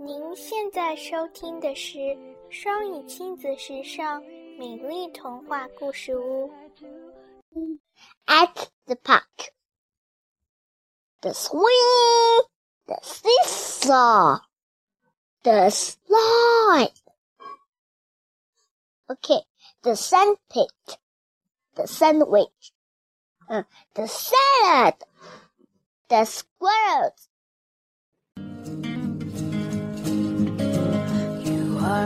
您现在收听的是双语亲子时尚美丽童话故事屋。At the park, the swing, the seesaw, the slide. Okay, the sandpit, the sandwich, uh, the salad, the squirrels.